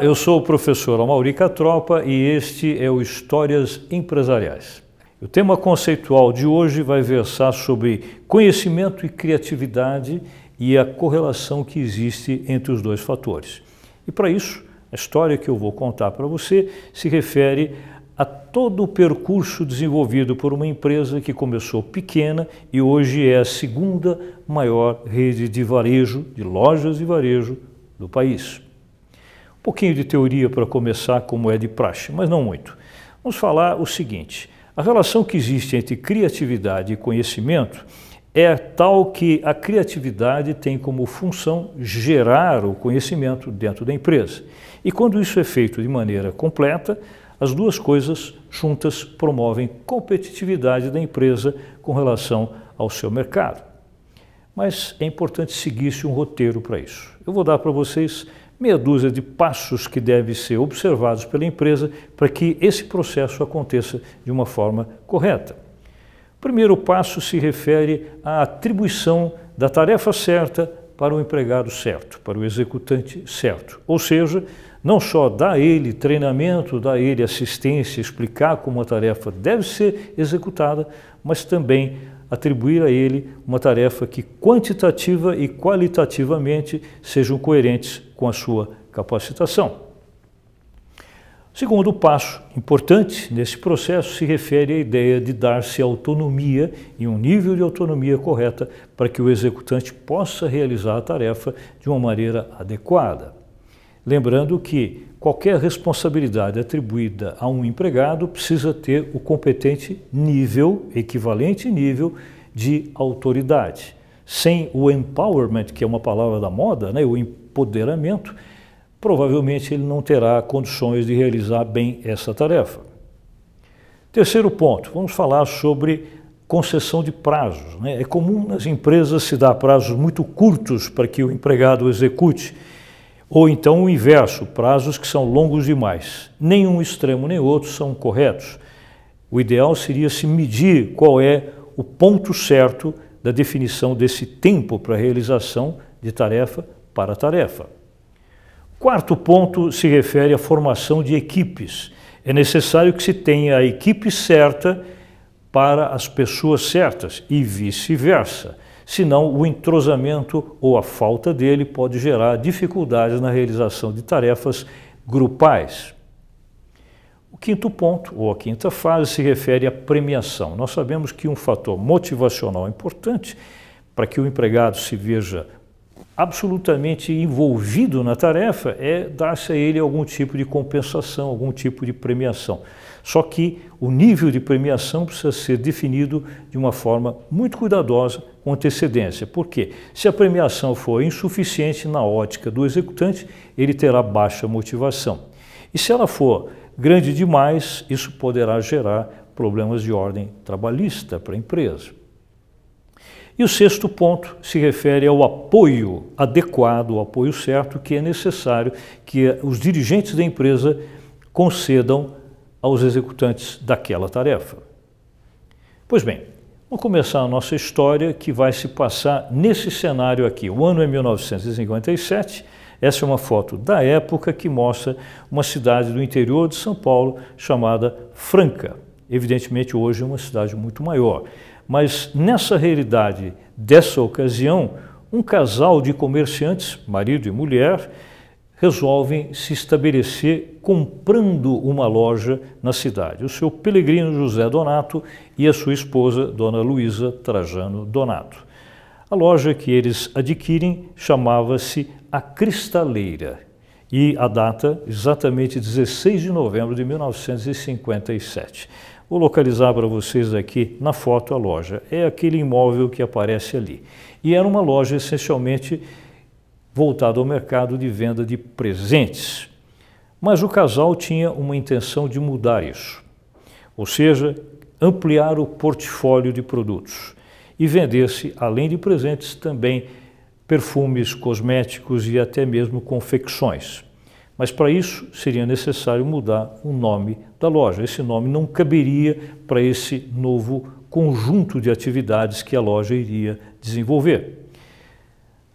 Eu sou o professor Amauri Catropa e este é o Histórias Empresariais. O tema conceitual de hoje vai versar sobre conhecimento e criatividade e a correlação que existe entre os dois fatores. E para isso, a história que eu vou contar para você se refere a todo o percurso desenvolvido por uma empresa que começou pequena e hoje é a segunda maior rede de varejo, de lojas de varejo do país. Pouquinho de teoria para começar, como é de praxe, mas não muito. Vamos falar o seguinte: a relação que existe entre criatividade e conhecimento é tal que a criatividade tem como função gerar o conhecimento dentro da empresa. E quando isso é feito de maneira completa, as duas coisas juntas promovem competitividade da empresa com relação ao seu mercado. Mas é importante seguir-se um roteiro para isso. Eu vou dar para vocês meia dúzia de passos que devem ser observados pela empresa para que esse processo aconteça de uma forma correta. O primeiro passo se refere à atribuição da tarefa certa para o empregado certo, para o executante certo. Ou seja, não só dar a ele treinamento, dar a ele assistência, explicar como a tarefa deve ser executada, mas também atribuir a ele uma tarefa que quantitativa e qualitativamente sejam coerentes com a sua capacitação. Segundo passo importante nesse processo se refere à ideia de dar-se autonomia e um nível de autonomia correta para que o executante possa realizar a tarefa de uma maneira adequada. Lembrando que qualquer responsabilidade atribuída a um empregado precisa ter o competente nível, equivalente nível de autoridade. Sem o empowerment, que é uma palavra da moda, né, o empoderamento, provavelmente ele não terá condições de realizar bem essa tarefa. Terceiro ponto, vamos falar sobre concessão de prazos. Né? É comum nas empresas se dar prazos muito curtos para que o empregado execute ou então o inverso, prazos que são longos demais. Nenhum extremo nem outro são corretos. O ideal seria se medir qual é o ponto certo da definição desse tempo para realização de tarefa para tarefa. Quarto ponto se refere à formação de equipes. É necessário que se tenha a equipe certa para as pessoas certas e vice-versa senão o entrosamento ou a falta dele pode gerar dificuldades na realização de tarefas grupais. O quinto ponto, ou a quinta fase, se refere à premiação. Nós sabemos que um fator motivacional importante para que o empregado se veja absolutamente envolvido na tarefa é dar-se a ele algum tipo de compensação, algum tipo de premiação. Só que o nível de premiação precisa ser definido de uma forma muito cuidadosa, com antecedência. Por quê? Se a premiação for insuficiente na ótica do executante, ele terá baixa motivação. E se ela for grande demais, isso poderá gerar problemas de ordem trabalhista para a empresa. E o sexto ponto se refere ao apoio adequado, o apoio certo que é necessário que os dirigentes da empresa concedam aos executantes daquela tarefa. Pois bem, vamos começar a nossa história que vai se passar nesse cenário aqui. O ano é 1957. Essa é uma foto da época que mostra uma cidade do interior de São Paulo chamada Franca. Evidentemente, hoje é uma cidade muito maior. Mas nessa realidade dessa ocasião, um casal de comerciantes, marido e mulher, resolvem se estabelecer comprando uma loja na cidade. O seu Pelegrino José Donato e a sua esposa, Dona Luísa Trajano Donato. A loja que eles adquirem chamava-se A Cristaleira e a data exatamente 16 de novembro de 1957. Vou localizar para vocês aqui na foto a loja. É aquele imóvel que aparece ali. E era uma loja essencialmente voltada ao mercado de venda de presentes. Mas o casal tinha uma intenção de mudar isso, ou seja, ampliar o portfólio de produtos e vender-se, além de presentes, também perfumes, cosméticos e até mesmo confecções. Mas para isso seria necessário mudar o nome da loja. Esse nome não caberia para esse novo conjunto de atividades que a loja iria desenvolver.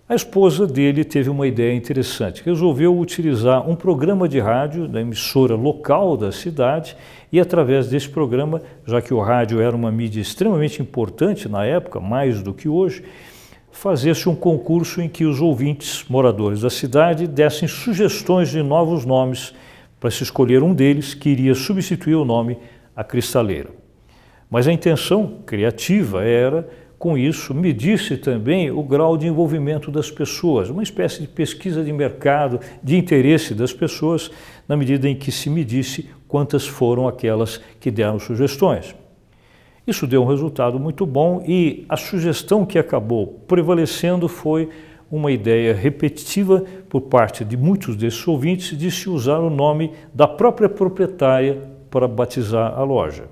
A esposa dele teve uma ideia interessante. Resolveu utilizar um programa de rádio da emissora local da cidade e, através desse programa, já que o rádio era uma mídia extremamente importante na época, mais do que hoje, fazer-se um concurso em que os ouvintes, moradores da cidade, dessem sugestões de novos nomes para se escolher um deles que iria substituir o nome A Cristaleira. Mas a intenção criativa era com isso, medisse também o grau de envolvimento das pessoas, uma espécie de pesquisa de mercado, de interesse das pessoas, na medida em que se medisse quantas foram aquelas que deram sugestões. Isso deu um resultado muito bom e a sugestão que acabou prevalecendo foi uma ideia repetitiva por parte de muitos desses ouvintes de se usar o nome da própria proprietária para batizar a loja.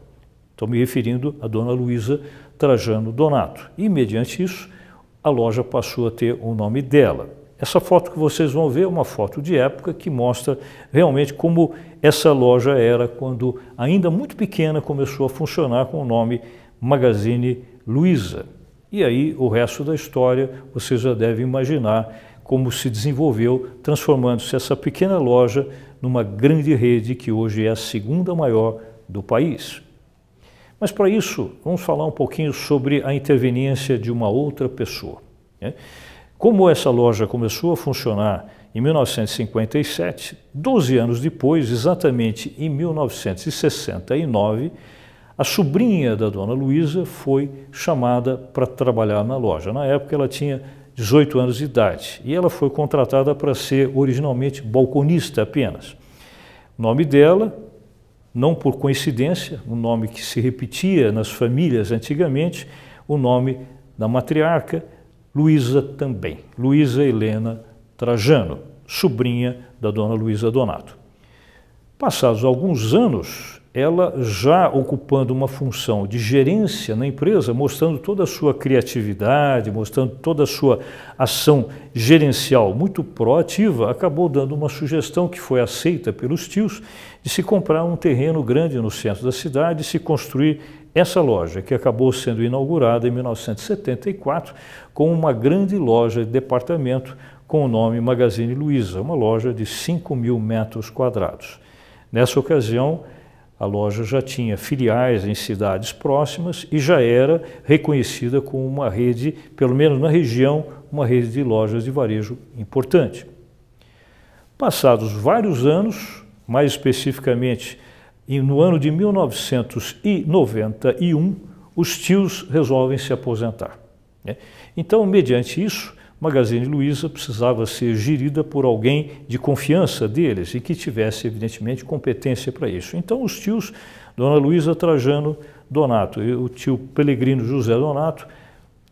Estou me referindo à dona Luísa Trajano Donato. E, mediante isso, a loja passou a ter o nome dela. Essa foto que vocês vão ver é uma foto de época que mostra realmente como essa loja era quando, ainda muito pequena, começou a funcionar com o nome Magazine Luiza. E aí o resto da história vocês já devem imaginar como se desenvolveu, transformando-se essa pequena loja numa grande rede que hoje é a segunda maior do país. Mas para isso, vamos falar um pouquinho sobre a interveniência de uma outra pessoa. Né? Como essa loja começou a funcionar em 1957, 12 anos depois, exatamente em 1969, a sobrinha da dona Luísa foi chamada para trabalhar na loja. Na época ela tinha 18 anos de idade e ela foi contratada para ser originalmente balconista apenas. O nome dela não por coincidência, um nome que se repetia nas famílias antigamente, o nome da matriarca, Luísa também, Luísa Helena Trajano, sobrinha da dona Luísa Donato. Passados alguns anos, ela já ocupando uma função de gerência na empresa, mostrando toda a sua criatividade, mostrando toda a sua ação gerencial muito proativa, acabou dando uma sugestão que foi aceita pelos tios de se comprar um terreno grande no centro da cidade e se construir essa loja, que acabou sendo inaugurada em 1974 com uma grande loja de departamento com o nome Magazine Luiza, uma loja de 5 mil metros quadrados. Nessa ocasião, a loja já tinha filiais em cidades próximas e já era reconhecida como uma rede, pelo menos na região, uma rede de lojas de varejo importante. Passados vários anos, mais especificamente no ano de 1991, os tios resolvem se aposentar. Né? Então, mediante isso, Magazine Luiza precisava ser gerida por alguém de confiança deles e que tivesse, evidentemente, competência para isso. Então, os tios, Dona Luiza Trajano Donato e o tio Pelegrino José Donato,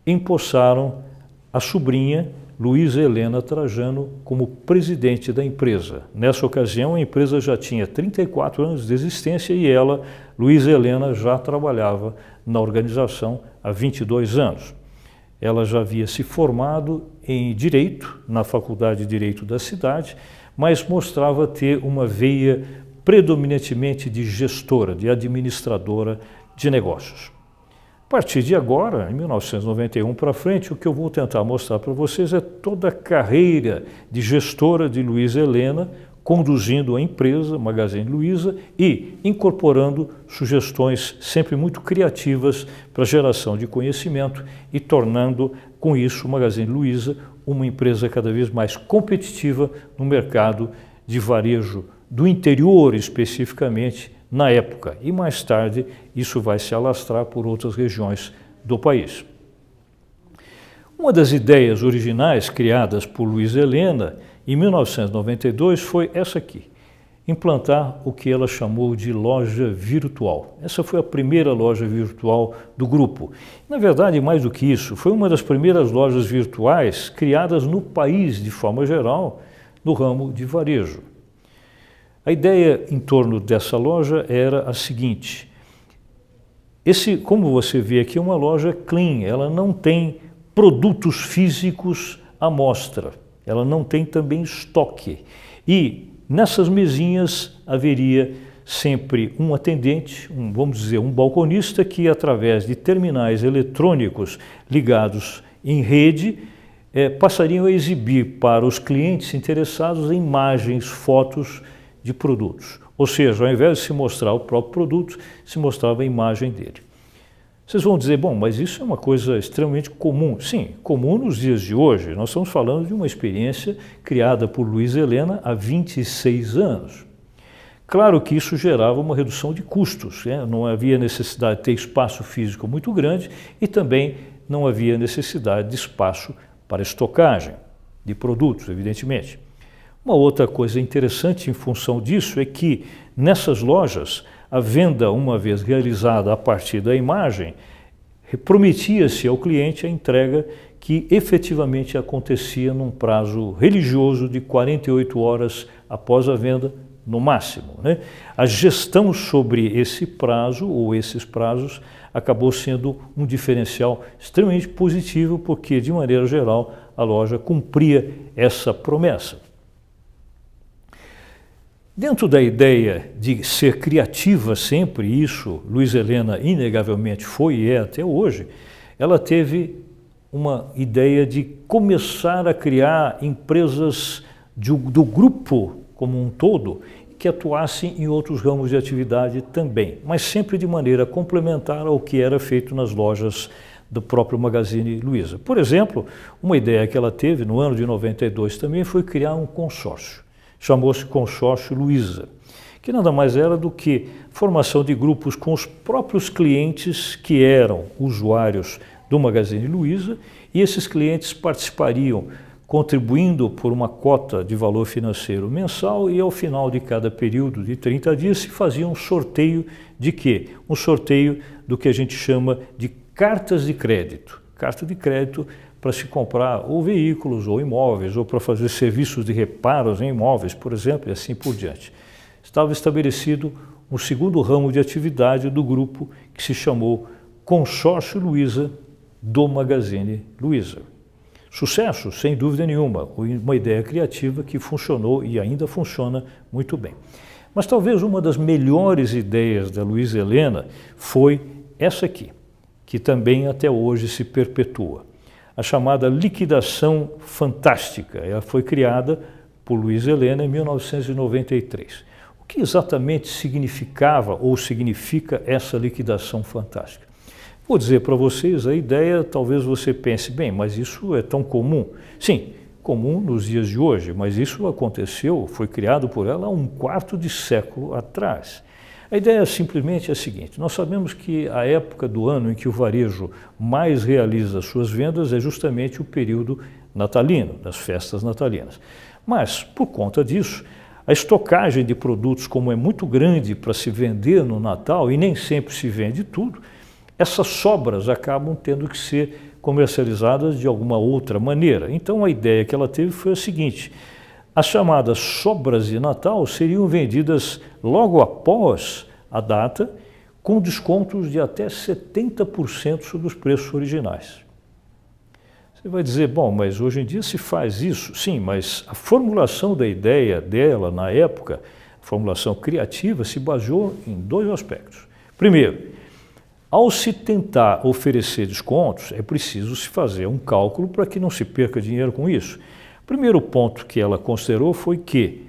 empossaram a sobrinha Luísa Helena Trajano como presidente da empresa. Nessa ocasião, a empresa já tinha 34 anos de existência e ela, Luísa Helena, já trabalhava na organização há 22 anos. Ela já havia se formado em Direito, na Faculdade de Direito da cidade, mas mostrava ter uma veia predominantemente de gestora, de administradora de negócios. A partir de agora, em 1991 para frente, o que eu vou tentar mostrar para vocês é toda a carreira de gestora de Luiza Helena, conduzindo a empresa Magazine Luiza e incorporando sugestões sempre muito criativas para geração de conhecimento e tornando com isso o Magazine Luiza uma empresa cada vez mais competitiva no mercado de varejo do interior especificamente na época e mais tarde isso vai se alastrar por outras regiões do país. Uma das ideias originais criadas por Luiz Helena em 1992 foi essa aqui, implantar o que ela chamou de loja virtual. Essa foi a primeira loja virtual do grupo. Na verdade, mais do que isso, foi uma das primeiras lojas virtuais criadas no país de forma geral, no ramo de varejo. A ideia em torno dessa loja era a seguinte: esse, como você vê aqui, é uma loja clean, ela não tem produtos físicos à mostra. Ela não tem também estoque. E nessas mesinhas haveria sempre um atendente, um, vamos dizer, um balconista que, através de terminais eletrônicos ligados em rede, é, passariam a exibir para os clientes interessados imagens, fotos de produtos. Ou seja, ao invés de se mostrar o próprio produto, se mostrava a imagem dele. Vocês vão dizer, bom, mas isso é uma coisa extremamente comum. Sim, comum nos dias de hoje. Nós estamos falando de uma experiência criada por Luiz Helena há 26 anos. Claro que isso gerava uma redução de custos, né? não havia necessidade de ter espaço físico muito grande e também não havia necessidade de espaço para estocagem de produtos, evidentemente. Uma outra coisa interessante em função disso é que nessas lojas a venda, uma vez realizada a partir da imagem, prometia-se ao cliente a entrega que efetivamente acontecia num prazo religioso de 48 horas após a venda, no máximo. Né? A gestão sobre esse prazo ou esses prazos acabou sendo um diferencial extremamente positivo, porque, de maneira geral, a loja cumpria essa promessa. Dentro da ideia de ser criativa sempre, isso Luiz Helena inegavelmente foi e é até hoje, ela teve uma ideia de começar a criar empresas de, do grupo como um todo que atuassem em outros ramos de atividade também, mas sempre de maneira complementar ao que era feito nas lojas do próprio Magazine Luiza. Por exemplo, uma ideia que ela teve no ano de 92 também foi criar um consórcio chamou-se Consórcio Luiza, que nada mais era do que formação de grupos com os próprios clientes que eram usuários do Magazine Luiza e esses clientes participariam contribuindo por uma cota de valor financeiro mensal e ao final de cada período de 30 dias se fazia um sorteio de quê? Um sorteio do que a gente chama de cartas de crédito. Carta de crédito para se comprar ou veículos ou imóveis, ou para fazer serviços de reparos em imóveis, por exemplo, e assim por diante. Estava estabelecido um segundo ramo de atividade do grupo que se chamou Consórcio Luiza do Magazine Luiza. Sucesso, sem dúvida nenhuma, uma ideia criativa que funcionou e ainda funciona muito bem. Mas talvez uma das melhores ideias da Luiza Helena foi essa aqui, que também até hoje se perpetua a chamada liquidação fantástica. Ela foi criada por Luiz Helena em 1993. O que exatamente significava ou significa essa liquidação fantástica? Vou dizer para vocês a ideia, talvez você pense, bem, mas isso é tão comum. Sim, comum nos dias de hoje, mas isso aconteceu, foi criado por ela há um quarto de século atrás. A ideia simplesmente é a seguinte: nós sabemos que a época do ano em que o varejo mais realiza suas vendas é justamente o período natalino, das festas natalinas. Mas, por conta disso, a estocagem de produtos, como é muito grande para se vender no Natal e nem sempre se vende tudo, essas sobras acabam tendo que ser comercializadas de alguma outra maneira. Então a ideia que ela teve foi a seguinte: as chamadas sobras de Natal seriam vendidas logo após a data, com descontos de até 70% sobre os preços originais. Você vai dizer, bom, mas hoje em dia se faz isso? Sim, mas a formulação da ideia dela na época, a formulação criativa, se baseou em dois aspectos. Primeiro, ao se tentar oferecer descontos, é preciso se fazer um cálculo para que não se perca dinheiro com isso. Primeiro ponto que ela considerou foi que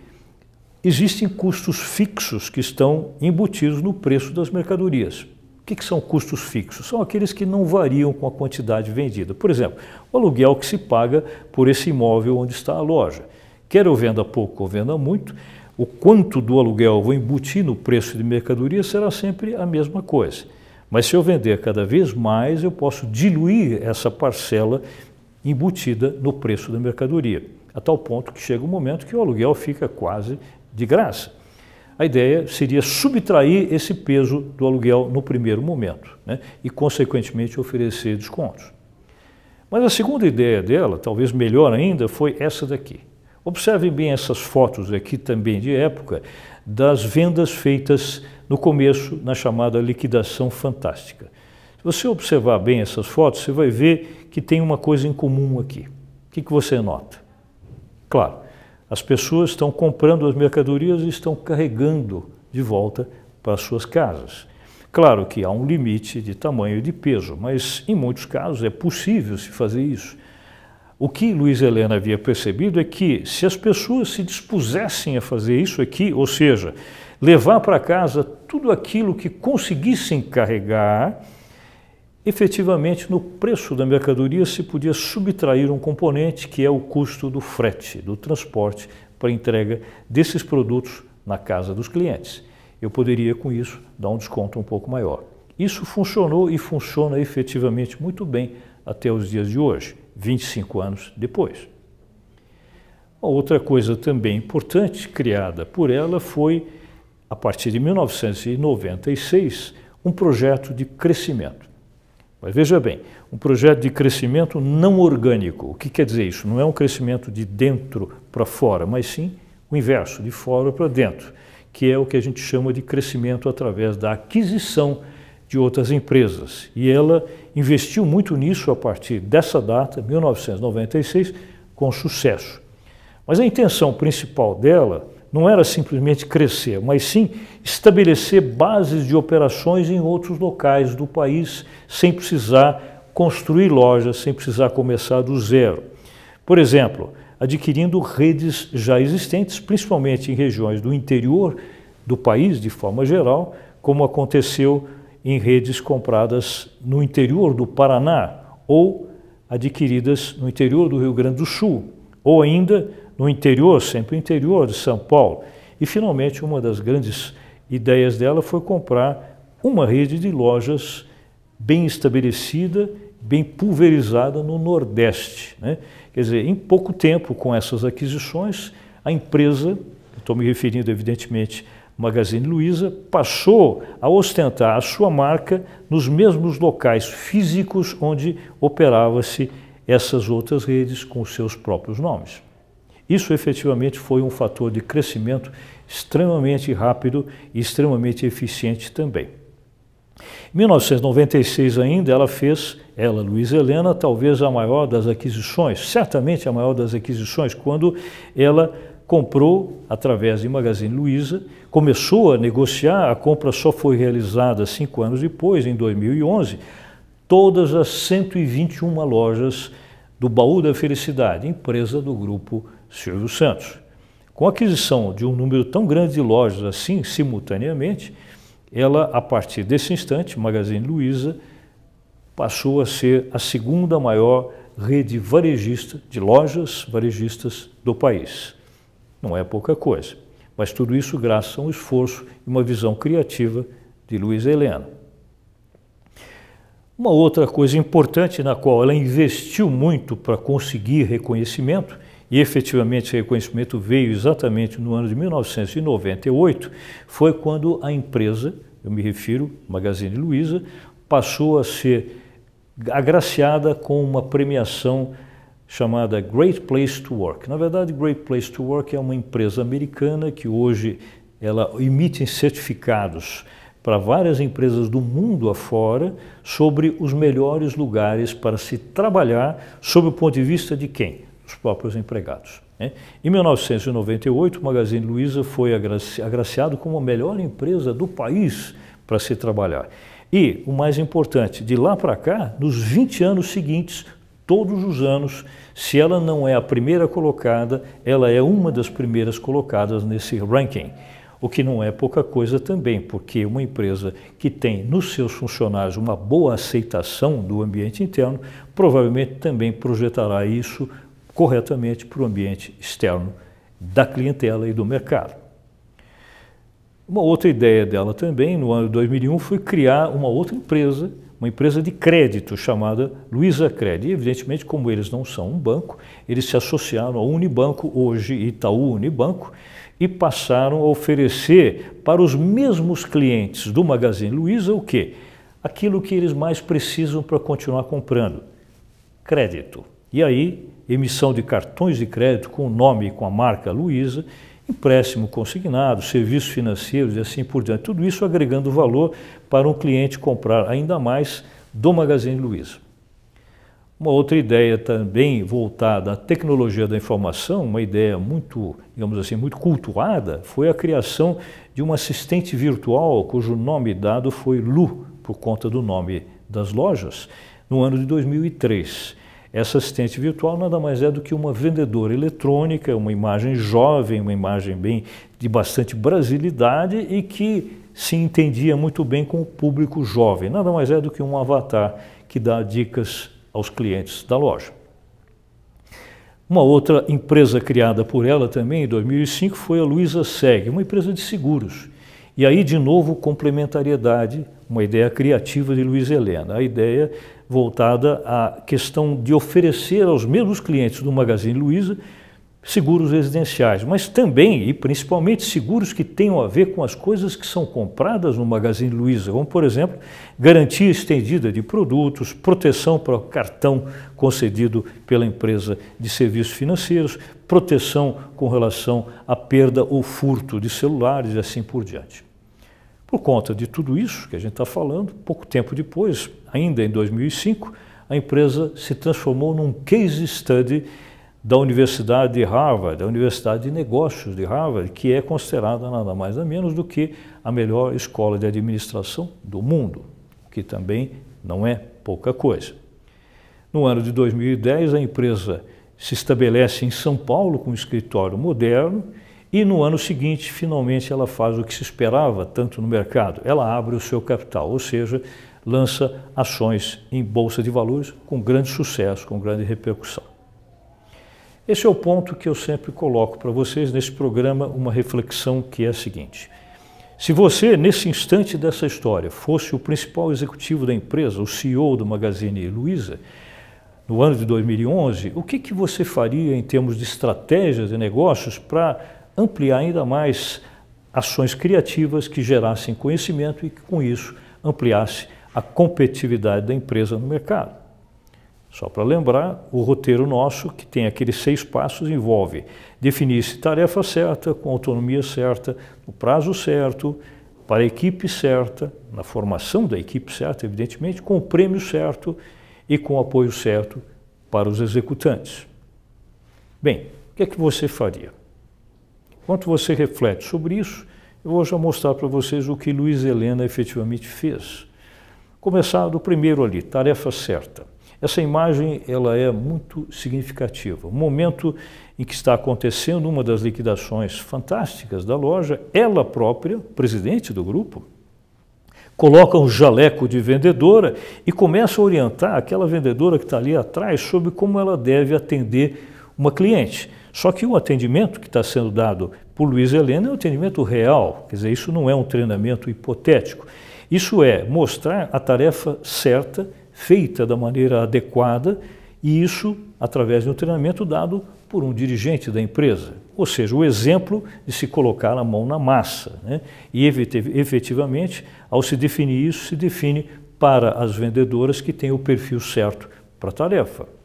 existem custos fixos que estão embutidos no preço das mercadorias. O que, que, são custos fixos? São aqueles que não variam com a quantidade vendida. Por exemplo, o aluguel que se paga por esse imóvel onde está a loja. Quer eu venda pouco ou venda muito, o quanto do aluguel vou embutir no preço de mercadoria será sempre a mesma coisa. Mas se eu vender cada vez mais, eu posso diluir essa parcela embutida no preço da mercadoria, a tal ponto que chega um momento que o aluguel fica quase de graça. A ideia seria subtrair esse peso do aluguel no primeiro momento né, e, consequentemente, oferecer descontos. Mas a segunda ideia dela, talvez melhor ainda, foi essa daqui. Observem bem essas fotos aqui também de época das vendas feitas no começo na chamada liquidação fantástica. Se você observar bem essas fotos, você vai ver que tem uma coisa em comum aqui. O que, que você nota? Claro, as pessoas estão comprando as mercadorias e estão carregando de volta para suas casas. Claro que há um limite de tamanho e de peso, mas em muitos casos é possível se fazer isso. O que Luiz Helena havia percebido é que se as pessoas se dispusessem a fazer isso aqui, ou seja, levar para casa tudo aquilo que conseguissem carregar, efetivamente no preço da mercadoria se podia subtrair um componente que é o custo do frete, do transporte para entrega desses produtos na casa dos clientes. Eu poderia com isso dar um desconto um pouco maior. Isso funcionou e funciona efetivamente muito bem até os dias de hoje, 25 anos depois. Outra coisa também importante criada por ela foi, a partir de 1996, um projeto de crescimento. Mas veja bem, um projeto de crescimento não orgânico. O que quer dizer isso? Não é um crescimento de dentro para fora, mas sim o inverso, de fora para dentro, que é o que a gente chama de crescimento através da aquisição de outras empresas. E ela investiu muito nisso a partir dessa data, 1996, com sucesso. Mas a intenção principal dela não era simplesmente crescer, mas sim estabelecer bases de operações em outros locais do país, sem precisar construir lojas, sem precisar começar do zero. Por exemplo, adquirindo redes já existentes, principalmente em regiões do interior do país, de forma geral, como aconteceu em redes compradas no interior do Paraná ou adquiridas no interior do Rio Grande do Sul, ou ainda no interior, sempre interior de São Paulo. E finalmente, uma das grandes ideias dela foi comprar uma rede de lojas bem estabelecida, bem pulverizada no Nordeste. Né? Quer dizer, em pouco tempo, com essas aquisições, a empresa, estou me referindo evidentemente Magazine Luiza, passou a ostentar a sua marca nos mesmos locais físicos onde operava-se essas outras redes com seus próprios nomes. Isso efetivamente foi um fator de crescimento extremamente rápido e extremamente eficiente também. Em 1996 ainda ela fez, ela, Luiz Helena, talvez a maior das aquisições, certamente a maior das aquisições, quando ela comprou através de Magazine Luiza, começou a negociar, a compra só foi realizada cinco anos depois, em 2011, todas as 121 lojas do Baú da Felicidade, empresa do grupo Silvio Santos. Com a aquisição de um número tão grande de lojas assim, simultaneamente, ela, a partir desse instante, Magazine Luiza, passou a ser a segunda maior rede varejista de lojas varejistas do país. Não é pouca coisa, mas tudo isso graças a um esforço e uma visão criativa de Luiz Helena. Uma outra coisa importante na qual ela investiu muito para conseguir reconhecimento e efetivamente esse reconhecimento veio exatamente no ano de 1998, foi quando a empresa, eu me refiro, Magazine Luiza, passou a ser agraciada com uma premiação chamada Great Place to Work. Na verdade, Great Place to Work é uma empresa americana que hoje ela emite certificados para várias empresas do mundo afora sobre os melhores lugares para se trabalhar sob o ponto de vista de quem? Os próprios empregados. Né? Em 1998, o Magazine Luiza foi agraciado como a melhor empresa do país para se trabalhar. E, o mais importante, de lá para cá, nos 20 anos seguintes, todos os anos, se ela não é a primeira colocada, ela é uma das primeiras colocadas nesse ranking. O que não é pouca coisa também, porque uma empresa que tem nos seus funcionários uma boa aceitação do ambiente interno, provavelmente também projetará isso corretamente para o ambiente externo da clientela e do mercado. Uma outra ideia dela também, no ano de 2001, foi criar uma outra empresa, uma empresa de crédito chamada Luiza Cred. E, evidentemente, como eles não são um banco, eles se associaram ao Unibanco, hoje Itaú Unibanco, e passaram a oferecer para os mesmos clientes do Magazine Luiza o quê? Aquilo que eles mais precisam para continuar comprando: crédito. E aí emissão de cartões de crédito com o nome e com a marca Luiza, empréstimo consignado, serviços financeiros e assim por diante. Tudo isso agregando valor para um cliente comprar ainda mais do Magazine Luiza. Uma outra ideia também voltada à tecnologia da informação, uma ideia muito, digamos assim, muito cultuada, foi a criação de um assistente virtual cujo nome dado foi Lu, por conta do nome das lojas, no ano de 2003. Essa assistente virtual nada mais é do que uma vendedora eletrônica, uma imagem jovem, uma imagem bem de bastante brasilidade e que se entendia muito bem com o público jovem. Nada mais é do que um avatar que dá dicas aos clientes da loja. Uma outra empresa criada por ela também em 2005 foi a Luiza Seg, uma empresa de seguros. E aí, de novo, complementariedade, uma ideia criativa de Luiz Helena. A ideia voltada à questão de oferecer aos mesmos clientes do Magazine Luiza seguros residenciais, mas também e principalmente seguros que tenham a ver com as coisas que são compradas no Magazine Luiza, como por exemplo, garantia estendida de produtos, proteção para o cartão concedido pela empresa de serviços financeiros, proteção com relação à perda ou furto de celulares e assim por diante. Por conta de tudo isso que a gente está falando, pouco tempo depois, ainda em 2005, a empresa se transformou num case study da Universidade de Harvard, da Universidade de Negócios de Harvard, que é considerada nada mais nada menos do que a melhor escola de administração do mundo, que também não é pouca coisa. No ano de 2010, a empresa se estabelece em São Paulo com um escritório moderno e no ano seguinte, finalmente, ela faz o que se esperava tanto no mercado. Ela abre o seu capital, ou seja, lança ações em bolsa de valores com grande sucesso, com grande repercussão. Esse é o ponto que eu sempre coloco para vocês nesse programa, uma reflexão que é a seguinte. Se você, nesse instante dessa história, fosse o principal executivo da empresa, o CEO do Magazine Luiza, no ano de 2011, o que, que você faria em termos de estratégias de negócios para ampliar ainda mais ações criativas que gerassem conhecimento e que, com isso, ampliasse a competitividade da empresa no mercado. Só para lembrar, o roteiro nosso, que tem aqueles seis passos, envolve definir-se tarefa certa, com autonomia certa, no prazo certo, para a equipe certa, na formação da equipe certa, evidentemente, com o prêmio certo e com o apoio certo para os executantes. Bem, o que é que você faria? Enquanto você reflete sobre isso, eu vou já mostrar para vocês o que Luiz Helena efetivamente fez. Começar do primeiro ali, tarefa certa. Essa imagem ela é muito significativa. O momento em que está acontecendo uma das liquidações fantásticas da loja, ela própria, presidente do grupo, coloca um jaleco de vendedora e começa a orientar aquela vendedora que está ali atrás sobre como ela deve atender uma cliente. Só que o atendimento que está sendo dado por Luiz Helena é um atendimento real, quer dizer, isso não é um treinamento hipotético. Isso é mostrar a tarefa certa, feita da maneira adequada, e isso através de um treinamento dado por um dirigente da empresa. Ou seja, o exemplo de se colocar a mão na massa. Né? E efetivamente, ao se definir isso, se define para as vendedoras que têm o perfil certo para a tarefa.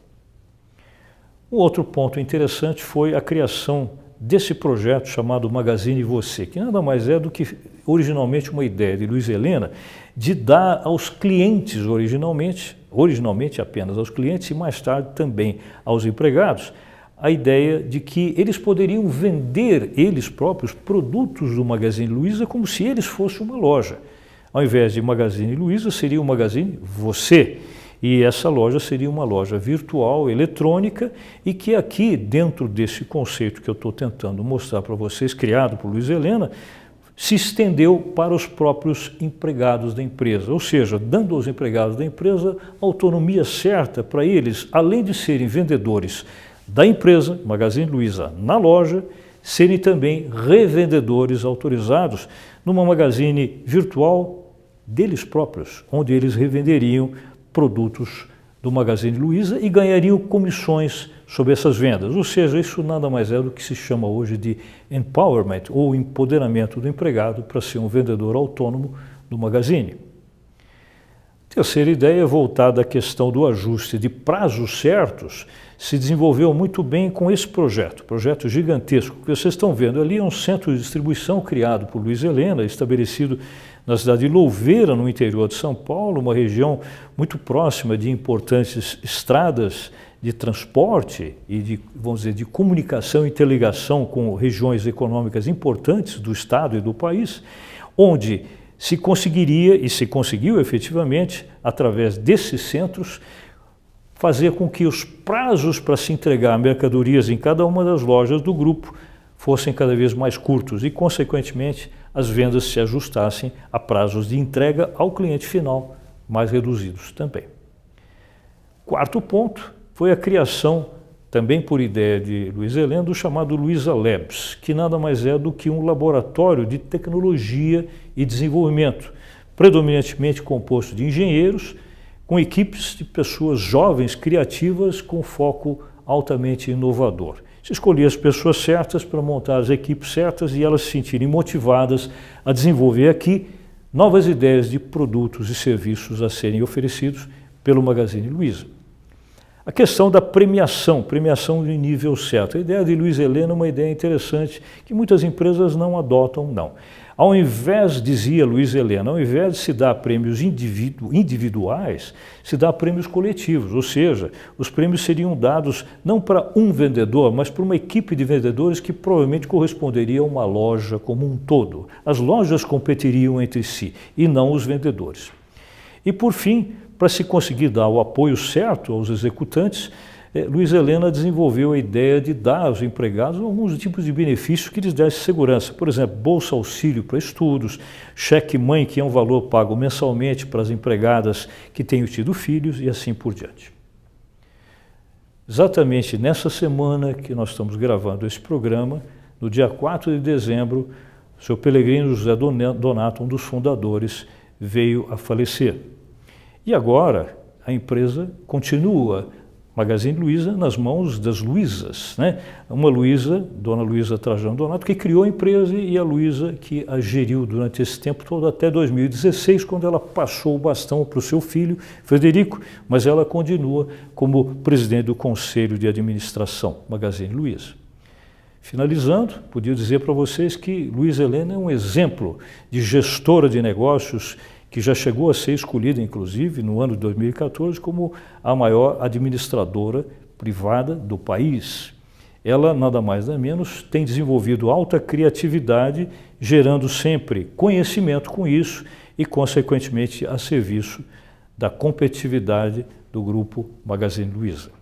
Um outro ponto interessante foi a criação desse projeto chamado Magazine Você, que nada mais é do que originalmente uma ideia de Luiz Helena de dar aos clientes originalmente, originalmente apenas aos clientes e mais tarde também aos empregados, a ideia de que eles poderiam vender eles próprios produtos do Magazine Luiza como se eles fossem uma loja. Ao invés de Magazine Luiza, seria o Magazine Você. E essa loja seria uma loja virtual, eletrônica, e que aqui, dentro desse conceito que eu estou tentando mostrar para vocês, criado por Luiz Helena, se estendeu para os próprios empregados da empresa, ou seja, dando aos empregados da empresa autonomia certa para eles, além de serem vendedores da empresa, Magazine Luiza, na loja, serem também revendedores autorizados numa magazine virtual deles próprios, onde eles revenderiam produtos do Magazine Luiza e ganhariam comissões sobre essas vendas. Ou seja, isso nada mais é do que se chama hoje de empowerment ou empoderamento do empregado para ser um vendedor autônomo do Magazine. Terceira ideia, voltada à questão do ajuste de prazos certos, se desenvolveu muito bem com esse projeto, projeto gigantesco que vocês estão vendo ali, é um centro de distribuição criado por Luiz Helena, estabelecido na cidade de Louveira, no interior de São Paulo, uma região muito próxima de importantes estradas de transporte e de, vamos dizer, de comunicação e interligação com regiões econômicas importantes do estado e do país, onde se conseguiria e se conseguiu efetivamente através desses centros fazer com que os prazos para se entregar mercadorias em cada uma das lojas do grupo fossem cada vez mais curtos e, consequentemente, as vendas se ajustassem a prazos de entrega ao cliente final mais reduzidos também. Quarto ponto foi a criação, também por ideia de Luiz Heleno, do chamado Luiza Labs, que nada mais é do que um laboratório de tecnologia e desenvolvimento, predominantemente composto de engenheiros, com equipes de pessoas jovens, criativas, com foco altamente inovador. Se escolher as pessoas certas para montar as equipes certas e elas se sentirem motivadas a desenvolver aqui novas ideias de produtos e serviços a serem oferecidos pelo Magazine Luiza. A questão da premiação, premiação de nível certo. A ideia de Luiz Helena é uma ideia interessante que muitas empresas não adotam, não. Ao invés, dizia Luiz Helena, ao invés de se dar prêmios individu individuais, se dá prêmios coletivos, ou seja, os prêmios seriam dados não para um vendedor, mas para uma equipe de vendedores que provavelmente corresponderia a uma loja como um todo. As lojas competiriam entre si e não os vendedores. E por fim, para se conseguir dar o apoio certo aos executantes, é, Luiz Helena desenvolveu a ideia de dar aos empregados alguns tipos de benefícios que lhes dessem segurança. Por exemplo, bolsa auxílio para estudos, cheque-mãe, que é um valor pago mensalmente para as empregadas que tenham tido filhos e assim por diante. Exatamente nessa semana que nós estamos gravando esse programa, no dia 4 de dezembro, o seu Pelegrino José Donato, um dos fundadores, veio a falecer. E agora a empresa continua Magazine Luiza nas mãos das Luizas, né? Uma Luiza, Dona Luiza Trajano Donato, que criou a empresa e a Luiza que a geriu durante esse tempo todo até 2016, quando ela passou o bastão para o seu filho, Frederico, mas ela continua como presidente do Conselho de Administração, Magazine Luiza. Finalizando, podia dizer para vocês que Luiz Helena é um exemplo de gestora de negócios que já chegou a ser escolhida, inclusive, no ano de 2014, como a maior administradora privada do país. Ela, nada mais nada menos, tem desenvolvido alta criatividade, gerando sempre conhecimento com isso e, consequentemente, a serviço da competitividade do grupo Magazine Luiza.